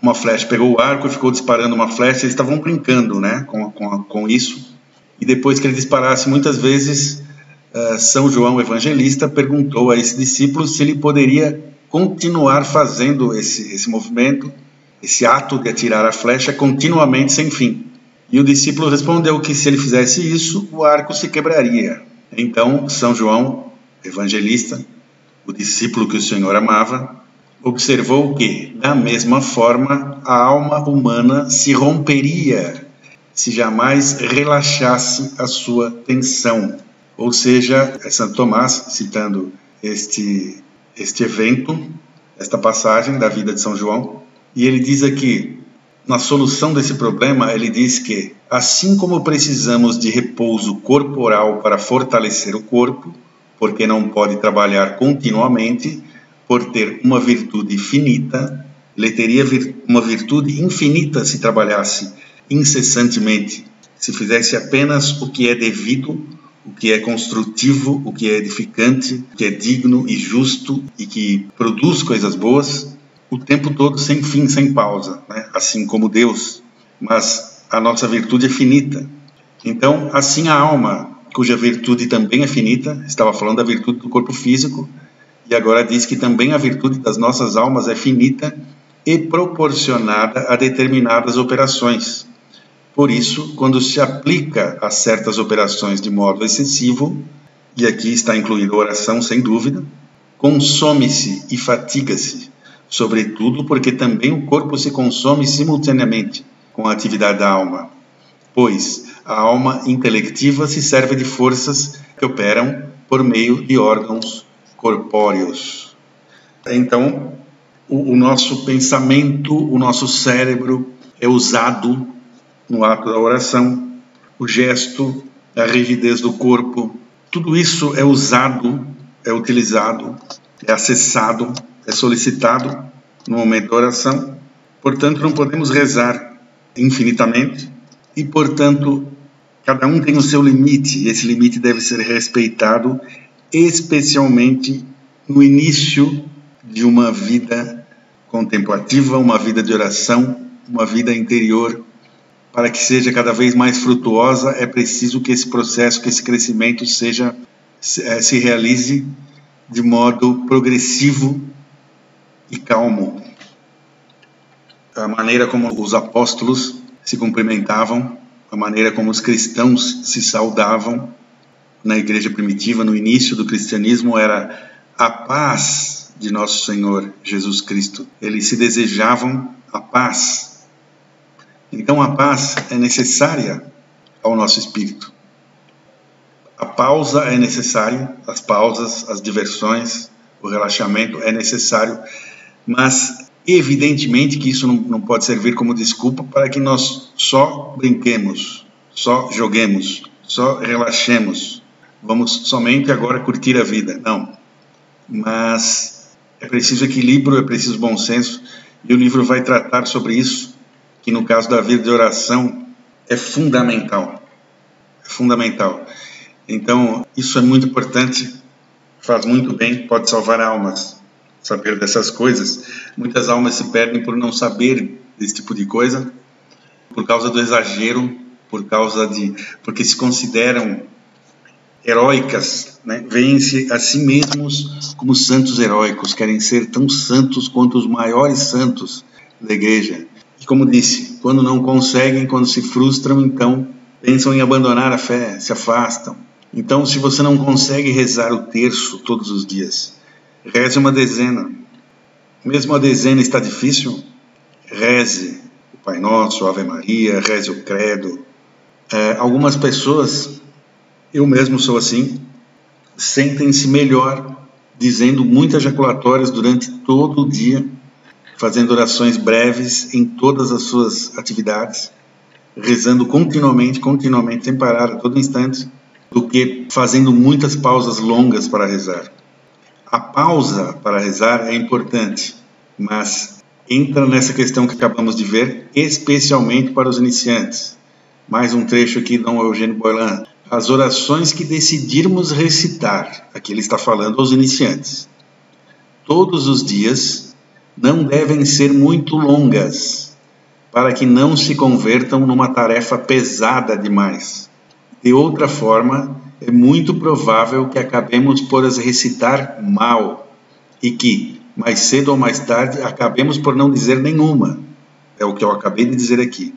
uma flecha, pegou o arco e ficou disparando uma flecha. Eles estavam brincando né, com, com, com isso. E depois que ele disparasse, muitas vezes, São João Evangelista perguntou a esse discípulo se ele poderia continuar fazendo esse, esse movimento, esse ato de atirar a flecha continuamente sem fim. E o discípulo respondeu que se ele fizesse isso, o arco se quebraria. Então, São João, evangelista, o discípulo que o Senhor amava, observou que, da mesma forma, a alma humana se romperia se jamais relaxasse a sua tensão. Ou seja, é Santo Tomás, citando este este evento, esta passagem da vida de São João, e ele diz aqui, na solução desse problema, ele diz que, assim como precisamos de repouso corporal para fortalecer o corpo, porque não pode trabalhar continuamente, por ter uma virtude finita, ele teria uma virtude infinita se trabalhasse incessantemente, se fizesse apenas o que é devido o que é construtivo, o que é edificante, o que é digno e justo e que produz coisas boas o tempo todo sem fim, sem pausa, né? assim como Deus. Mas a nossa virtude é finita. Então, assim a alma, cuja virtude também é finita, estava falando da virtude do corpo físico, e agora diz que também a virtude das nossas almas é finita e proporcionada a determinadas operações. Por isso, quando se aplica a certas operações de modo excessivo, e aqui está incluída a oração sem dúvida, consome-se e fatiga-se, sobretudo porque também o corpo se consome simultaneamente com a atividade da alma, pois a alma intelectiva se serve de forças que operam por meio de órgãos corpóreos. Então, o, o nosso pensamento, o nosso cérebro é usado no ato da oração, o gesto, a rigidez do corpo, tudo isso é usado, é utilizado, é acessado, é solicitado no momento da oração. Portanto, não podemos rezar infinitamente e, portanto, cada um tem o seu limite e esse limite deve ser respeitado, especialmente no início de uma vida contemplativa, uma vida de oração, uma vida interior para que seja cada vez mais frutuosa, é preciso que esse processo, que esse crescimento seja é, se realize de modo progressivo e calmo. A maneira como os apóstolos se cumprimentavam, a maneira como os cristãos se saudavam na igreja primitiva, no início do cristianismo, era a paz de nosso Senhor Jesus Cristo. Eles se desejavam a paz, então a paz é necessária ao nosso espírito. A pausa é necessária, as pausas, as diversões, o relaxamento é necessário, mas evidentemente que isso não, não pode servir como desculpa para que nós só brinquemos, só joguemos, só relaxemos. Vamos somente agora curtir a vida. Não. mas é preciso equilíbrio, é preciso bom senso, e o livro vai tratar sobre isso, que no caso da vida de oração é fundamental. É fundamental. Então, isso é muito importante, faz muito bem, pode salvar almas, saber dessas coisas. Muitas almas se perdem por não saber desse tipo de coisa, por causa do exagero, por causa de. porque se consideram heróicas, né? veem-se a si mesmos como santos heróicos, querem ser tão santos quanto os maiores santos da igreja. Como disse, quando não conseguem, quando se frustram, então pensam em abandonar a fé, se afastam. Então, se você não consegue rezar o terço todos os dias, reze uma dezena. Mesmo a dezena está difícil, reze o Pai Nosso, a Ave Maria, reze o Credo. É, algumas pessoas eu mesmo sou assim, sentem-se melhor dizendo muitas jaculatórias durante todo o dia, fazendo orações breves em todas as suas atividades, rezando continuamente, continuamente, sem parar, a todo instante, do que fazendo muitas pausas longas para rezar. A pausa para rezar é importante, mas entra nessa questão que acabamos de ver, especialmente para os iniciantes. Mais um trecho aqui de Dom Eugênio Boilan as orações que decidirmos recitar, aqui ele está falando aos iniciantes, todos os dias não devem ser muito longas, para que não se convertam numa tarefa pesada demais. De outra forma, é muito provável que acabemos por as recitar mal e que, mais cedo ou mais tarde, acabemos por não dizer nenhuma. É o que eu acabei de dizer aqui.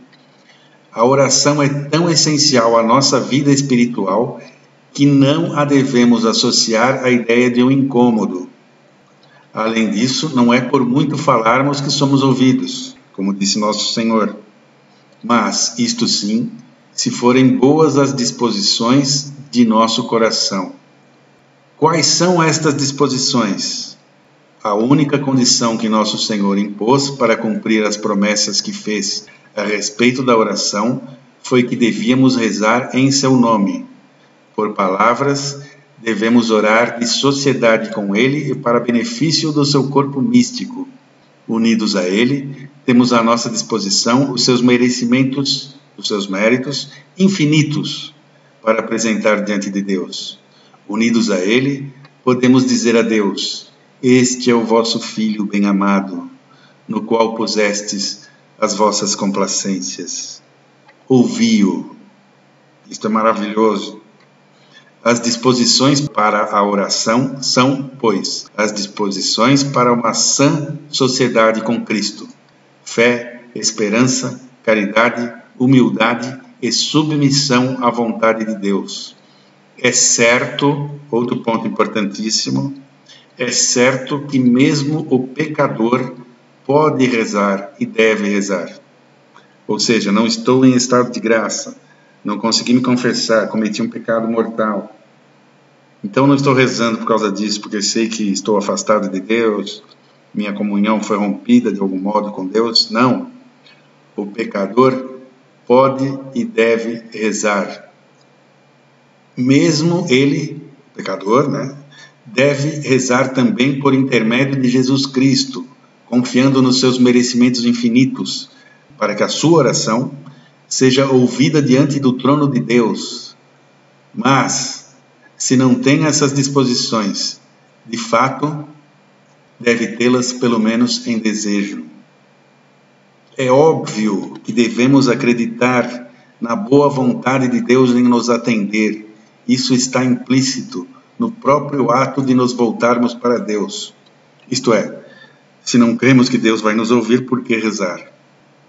A oração é tão essencial à nossa vida espiritual que não a devemos associar à ideia de um incômodo. Além disso, não é por muito falarmos que somos ouvidos, como disse nosso Senhor, mas isto sim, se forem boas as disposições de nosso coração. Quais são estas disposições? A única condição que nosso Senhor impôs para cumprir as promessas que fez a respeito da oração foi que devíamos rezar em seu nome. Por palavras, devemos orar de sociedade com ele e para benefício do seu corpo místico. Unidos a ele, temos à nossa disposição os seus merecimentos, os seus méritos infinitos para apresentar diante de Deus. Unidos a ele, podemos dizer a Deus: Este é o vosso Filho bem-amado, no qual pusestes as vossas complacências. Ouvi-o. Isto é maravilhoso. As disposições para a oração são, pois, as disposições para uma sã sociedade com Cristo. Fé, esperança, caridade, humildade e submissão à vontade de Deus. É certo, outro ponto importantíssimo, é certo que mesmo o pecador pode rezar e deve rezar. Ou seja, não estou em estado de graça, não consegui me confessar, cometi um pecado mortal. Então não estou rezando por causa disso, porque sei que estou afastado de Deus, minha comunhão foi rompida de algum modo com Deus. Não. O pecador pode e deve rezar. Mesmo ele, pecador, né, deve rezar também por intermédio de Jesus Cristo, confiando nos seus merecimentos infinitos, para que a sua oração seja ouvida diante do trono de Deus. Mas, se não tem essas disposições, de fato, deve tê-las pelo menos em desejo. É óbvio que devemos acreditar na boa vontade de Deus em nos atender. Isso está implícito no próprio ato de nos voltarmos para Deus. Isto é, se não cremos que Deus vai nos ouvir, por que rezar?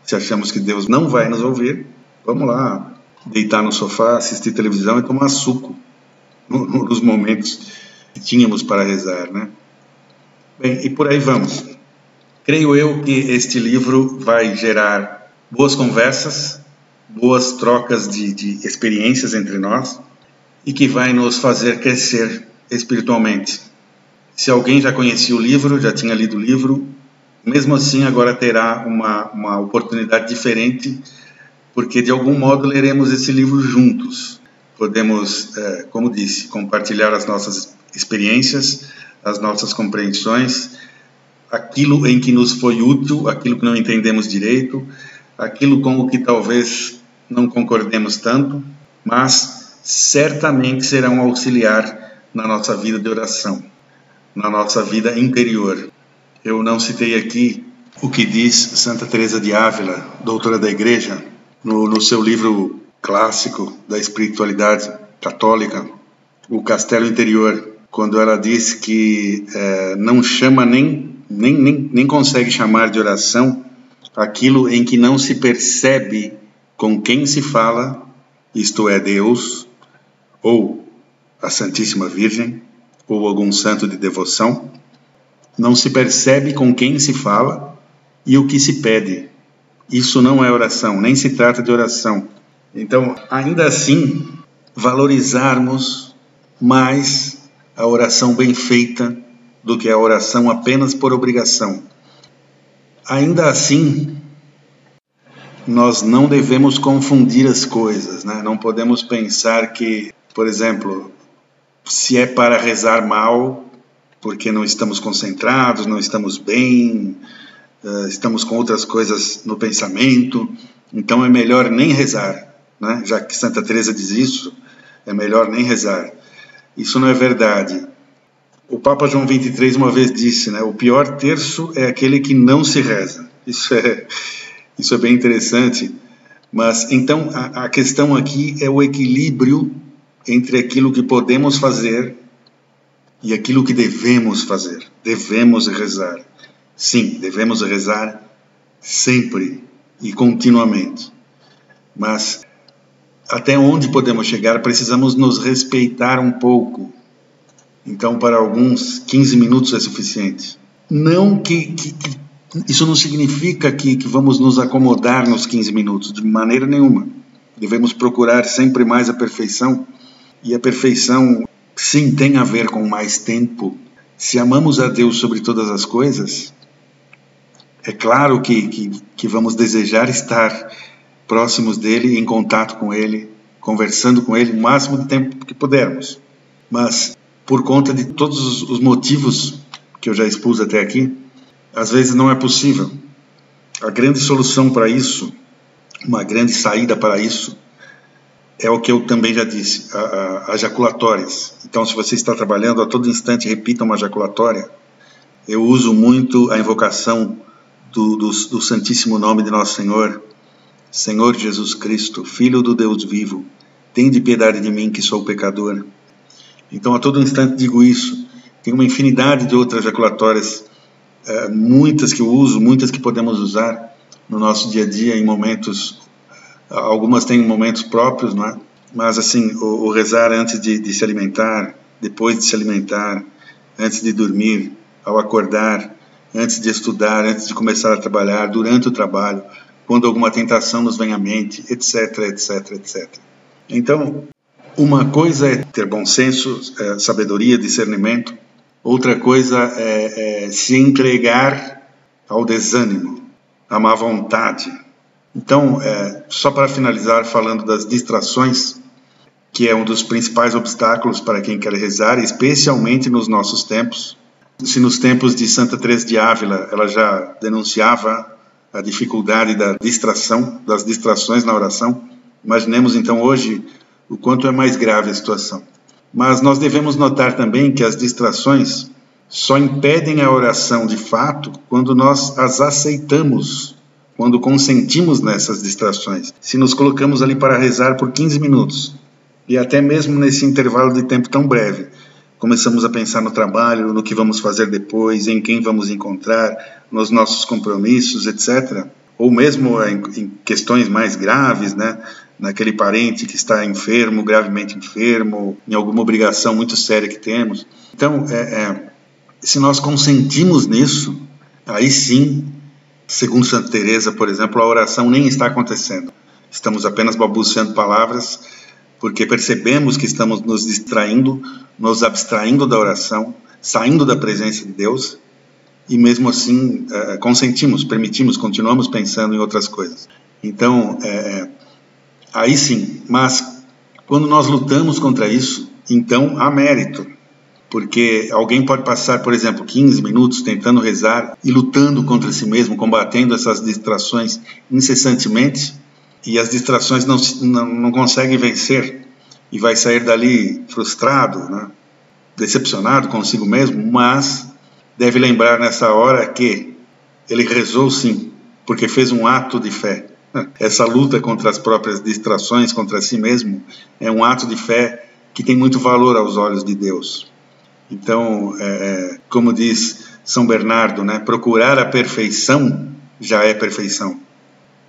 Se achamos que Deus não vai nos ouvir, vamos lá, deitar no sofá, assistir televisão e tomar suco nos momentos que tínhamos para rezar, né? Bem, e por aí vamos. Creio eu que este livro vai gerar boas conversas, boas trocas de, de experiências entre nós e que vai nos fazer crescer espiritualmente. Se alguém já conhecia o livro, já tinha lido o livro, mesmo assim agora terá uma, uma oportunidade diferente, porque de algum modo leremos esse livro juntos. Podemos, é, como disse, compartilhar as nossas experiências, as nossas compreensões, aquilo em que nos foi útil, aquilo que não entendemos direito, aquilo com o que talvez não concordemos tanto, mas certamente será um auxiliar na nossa vida de oração, na nossa vida interior. Eu não citei aqui o que diz Santa Teresa de Ávila, doutora da Igreja, no, no seu livro clássico da espiritualidade católica, O Castelo Interior, quando ela diz que é, não chama nem, nem, nem, nem consegue chamar de oração aquilo em que não se percebe com quem se fala, isto é, Deus, ou a Santíssima Virgem, ou algum santo de devoção, não se percebe com quem se fala e o que se pede. Isso não é oração, nem se trata de oração. Então, ainda assim, valorizarmos mais a oração bem feita do que a oração apenas por obrigação. Ainda assim, nós não devemos confundir as coisas, né? não podemos pensar que, por exemplo, se é para rezar mal, porque não estamos concentrados, não estamos bem, uh, estamos com outras coisas no pensamento, então é melhor nem rezar, né? já que Santa Teresa diz isso, é melhor nem rezar. Isso não é verdade. O Papa João 23 uma vez disse, né, o pior terço é aquele que não se reza. Isso é, isso é bem interessante. Mas então a, a questão aqui é o equilíbrio entre aquilo que podemos fazer e aquilo que devemos fazer. Devemos rezar. Sim, devemos rezar sempre e continuamente. Mas até onde podemos chegar, precisamos nos respeitar um pouco. Então, para alguns, 15 minutos é suficiente. Não que, que, que isso não significa que, que vamos nos acomodar nos 15 minutos, de maneira nenhuma. Devemos procurar sempre mais a perfeição, e a perfeição, sim, tem a ver com mais tempo. Se amamos a Deus sobre todas as coisas, é claro que, que, que vamos desejar estar próximos dele, em contato com ele, conversando com ele o máximo de tempo que pudermos. Mas, por conta de todos os motivos que eu já expus até aqui, às vezes não é possível. A grande solução para isso, uma grande saída para isso, é o que eu também já disse, as jaculatórias. Então, se você está trabalhando, a todo instante repita uma jaculatória. Eu uso muito a invocação do, do, do Santíssimo Nome de Nosso Senhor, Senhor Jesus Cristo, Filho do Deus vivo, de piedade de mim que sou pecador. Então, a todo instante digo isso. Tem uma infinidade de outras jaculatórias, é, muitas que eu uso, muitas que podemos usar no nosso dia a dia, em momentos. Algumas têm momentos próprios, não é? Mas, assim, o, o rezar antes de, de se alimentar, depois de se alimentar, antes de dormir, ao acordar, antes de estudar, antes de começar a trabalhar, durante o trabalho, quando alguma tentação nos vem à mente, etc, etc, etc. Então, uma coisa é ter bom senso, é, sabedoria, discernimento, outra coisa é, é se entregar ao desânimo, à má vontade. Então, é, só para finalizar, falando das distrações, que é um dos principais obstáculos para quem quer rezar, especialmente nos nossos tempos. Se nos tempos de Santa Teresa de Ávila ela já denunciava a dificuldade da distração, das distrações na oração. Imaginemos então hoje o quanto é mais grave a situação. Mas nós devemos notar também que as distrações só impedem a oração de fato quando nós as aceitamos, quando consentimos nessas distrações. Se nos colocamos ali para rezar por 15 minutos, e até mesmo nesse intervalo de tempo tão breve, começamos a pensar no trabalho, no que vamos fazer depois, em quem vamos encontrar, nos nossos compromissos, etc. Ou mesmo em, questões mais graves, né? naquele parente que está enfermo, gravemente enfermo, em alguma obrigação muito séria que temos. Então, é, é, se nós consentimos nisso, aí sim, segundo Santa Teresa, por exemplo, a oração nem está acontecendo. Estamos apenas balbuciando palavras porque percebemos que estamos nos distraindo, nos abstraindo da oração, saindo da presença de Deus e mesmo assim é, consentimos, permitimos, continuamos pensando em outras coisas. Então, é, aí sim, mas quando nós lutamos contra isso, então há mérito, porque alguém pode passar, por exemplo, 15 minutos tentando rezar e lutando contra si mesmo, combatendo essas distrações incessantemente, e as distrações não, não, não consegue vencer e vai sair dali frustrado, né? decepcionado consigo mesmo, mas deve lembrar nessa hora que ele rezou sim, porque fez um ato de fé. Essa luta contra as próprias distrações, contra si mesmo, é um ato de fé que tem muito valor aos olhos de Deus. Então, é, é, como diz São Bernardo, né, procurar a perfeição já é perfeição,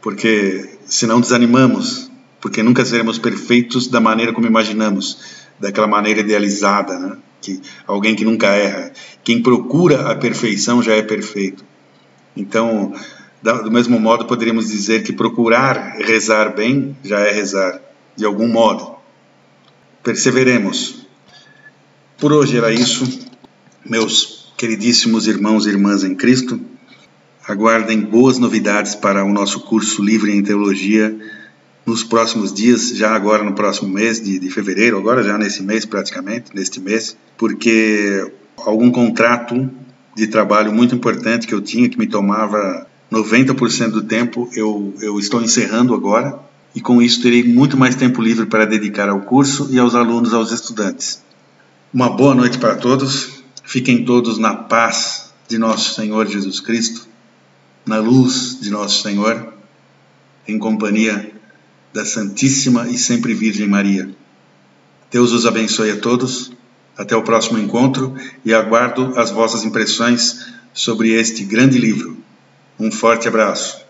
porque senão desanimamos, porque nunca seremos perfeitos da maneira como imaginamos, daquela maneira idealizada, né? que alguém que nunca erra. Quem procura a perfeição já é perfeito. Então, do mesmo modo, poderíamos dizer que procurar rezar bem já é rezar, de algum modo. Perseveremos por hoje era isso, meus queridíssimos irmãos e irmãs em Cristo. Aguardem boas novidades para o nosso curso livre em teologia nos próximos dias, já agora no próximo mês de, de fevereiro, agora já nesse mês praticamente, neste mês, porque algum contrato de trabalho muito importante que eu tinha, que me tomava 90% do tempo, eu, eu estou encerrando agora, e com isso terei muito mais tempo livre para dedicar ao curso e aos alunos, aos estudantes. Uma boa noite para todos. Fiquem todos na paz de nosso Senhor Jesus Cristo, na luz de nosso Senhor, em companhia da Santíssima e Sempre Virgem Maria. Deus os abençoe a todos. Até o próximo encontro e aguardo as vossas impressões sobre este grande livro. Um forte abraço.